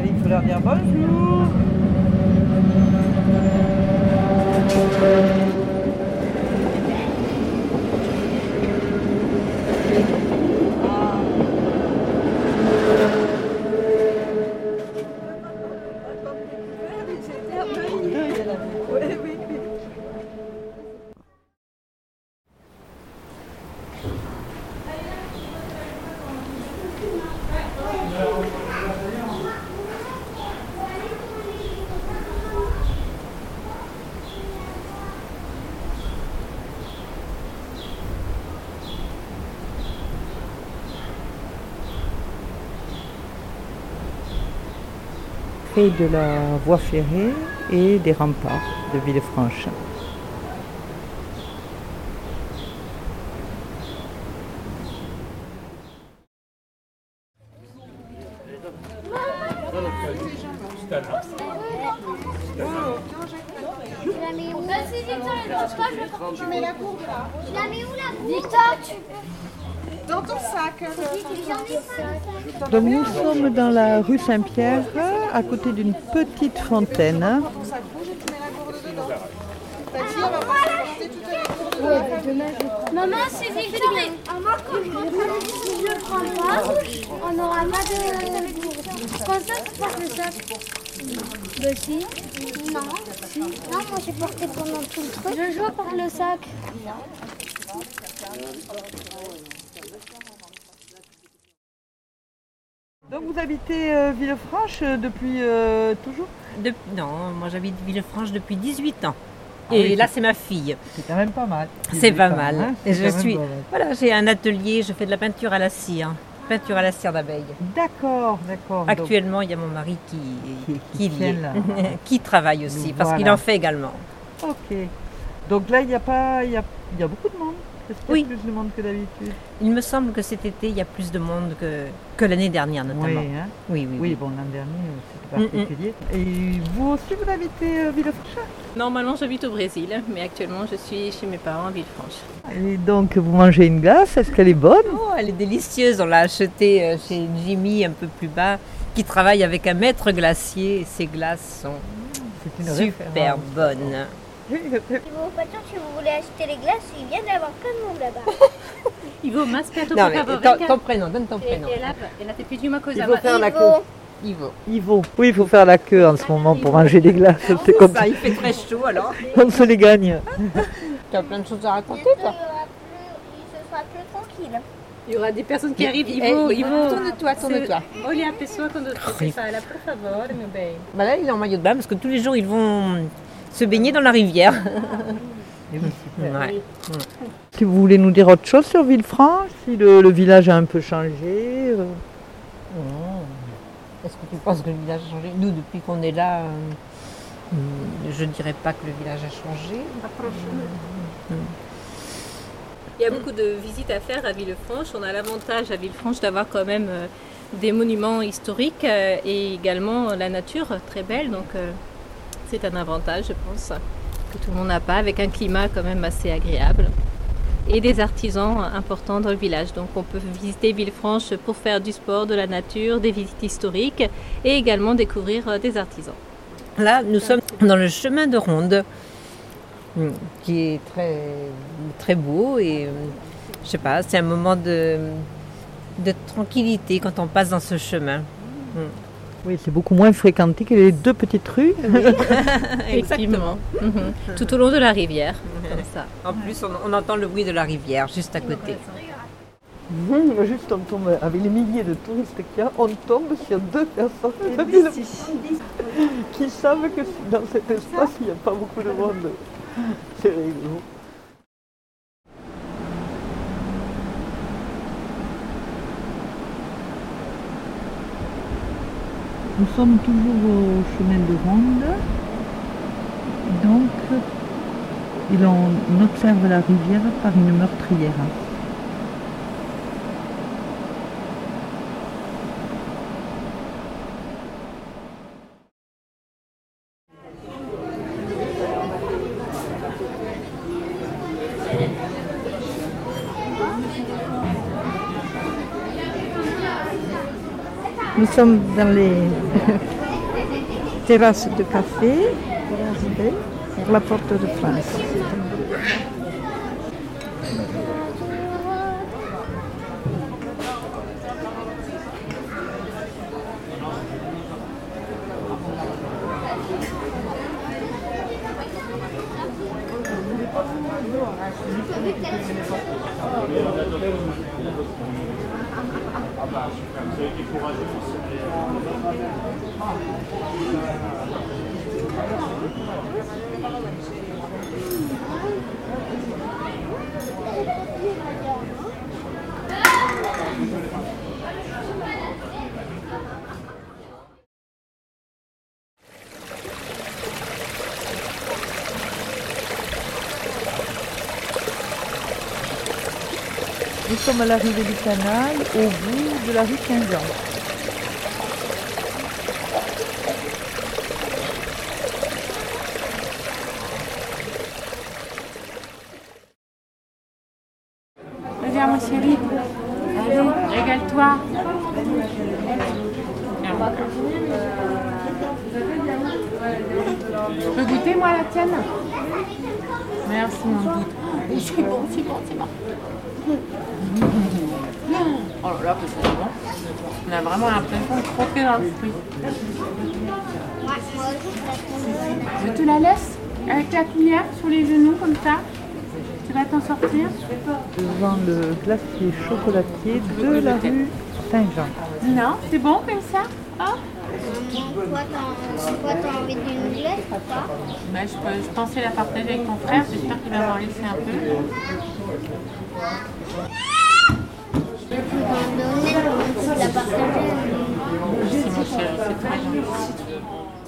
Allez, il faut leur dire bonjour. Près de la voie ferrée et des remparts de Villefranche. Tu... Dans ton sac. Donc nous sommes dans la rue Saint-Pierre, à côté d'une petite fontaine. Maman, c'est Victor et moi, quand je prends si je le prends pas, on n'aura pas de... Pas que tu portes le sac. Bah si. Non. Si. Non, moi j'ai porté pendant tout le truc. Je joue porte le sac. Donc vous habitez euh, Villefranche euh, depuis euh, toujours? De- non, moi j'habite Villefranche depuis 18 ans. Ah Et oui, là c'est- ma fille. C'est quand même pas mal. C'est pas mal. hein, Et je suis. Voilà, j'ai un atelier, je fais de la peinture à la cire. Peinture à la cire d'abeille. D'accord, d'accord. Donc, Actuellement, il y a mon mari qui, Qui- qui là. qui travaille aussi, Donc, parce qu'il en fait également. Ok. Donc là, il y a pas, il y a, il y a beaucoup de monde. Est-ce qu'il y a Oui. plus de monde que d'habitude Il me semble que cet été, il y a plus de monde que, que l'année dernière, Oui, notamment. hein. Oui, oui, oui. oui. Bon, l'an dernier, euh, Mm, c'était particulier. Et vous aussi, vous habitez euh, Villefranche? Normalement, j'habite au Brésil, mais actuellement, je suis chez mes parents à Villefranche. Et donc, vous mangez une glace. Est-ce qu'elle est bonne? Oh, elle est délicieuse. On l'a achetée euh, chez Jimmy un peu plus bas, qui travaille avec un maître glacier. Et ses glaces sont super bonnes. Si vous voiture, si vous voulez acheter les glaces, il vient d'avoir plein de monde là-bas. Ivo, m'aspetto Non, per favore, ton, prénom, donne ton prénom. E la, e la te più di una cosa, Il faut faire la queue. Ivo. Ivo. Oui, il faut faire la queue en ce moment pour manger des glaces. C'est comme Ça, ça il fait très chaud alors. qu'on se les gagne. Tu as plein de choses à raconter, Bientôt, il, y toi aura plus, il se sera plus tranquille. Il y aura des personnes qui arrivent. eh, Ivo, Ivo, tourne-toi, tourne-toi. Olha a pessoa quando você fala, por favor, meu bem. Bah là, il est en maillot de bain parce que tous les jours, ils vont se baigner dans la rivière. Ouais. Si vous voulez nous dire autre chose sur Villefranche, si le, le village a un peu changé. euh, Oh. Est-ce que tu penses que le village a changé? Nous, depuis qu'on est là, euh, je ne dirais pas que le village a changé. Il y a beaucoup de visites à faire à Villefranche. On a l'avantage à Villefranche d'avoir quand même euh, des monuments historiques et également la nature très belle. Donc euh, c'est un avantage, je pense, que tout le monde n'a pas, avec un climat quand même assez agréable. Et des artisans importants dans le village. Donc on peut visiter Villefranche pour faire du sport, de la nature, des visites historiques et également découvrir euh, des artisans. Là, nous sommes dans le chemin de ronde, mm, qui est très, beau et euh, je sais pas, c'est un moment de, de tranquillité quand on passe dans ce chemin. Oui, c'est beaucoup moins fréquenté que les deux petites rues. Effectivement. Mhm. Tout au long de la rivière, comme ça. En plus, on, on entend le bruit de la rivière juste à côté. Mmh, Juste, on tombe, avec les milliers de touristes qu'il y a, on tombe sur deux personnes qui savent que dans cet espace, il n'y a pas beaucoup de monde. C'est rigolo. Nous sommes toujours au chemin de ronde. Donc, et l'on observe la rivière par une meurtrière. Nous sommes dans les terrasses de café sur la porte de France. Vous avez été courageux. Nous sommes à l'arrivée du canal, au bout de la rue 15 ans. Viens mon chéri. Allez, régale-toi. Je peux goûter moi la tienne? Merci mon doute. C'est bon, c'est bon, c'est bon. Oh là là, que c'est bon. On a vraiment l'impression de croquer dans le fruit. Je te la laisse avec la cuillère sur les genoux comme ça. Tu vas t'en sortir Devant le glacier chocolatier de la rue Saint-Jean. Non, c'est bon comme ça Ah Toi, t'as toi, t'as envie d'une glace ou pas Bah, je, peux- je pensais la partager avec ton frère, j'espère qu'il va m'en laisser un peu. Donner, tu la chéri, c'est très gentil.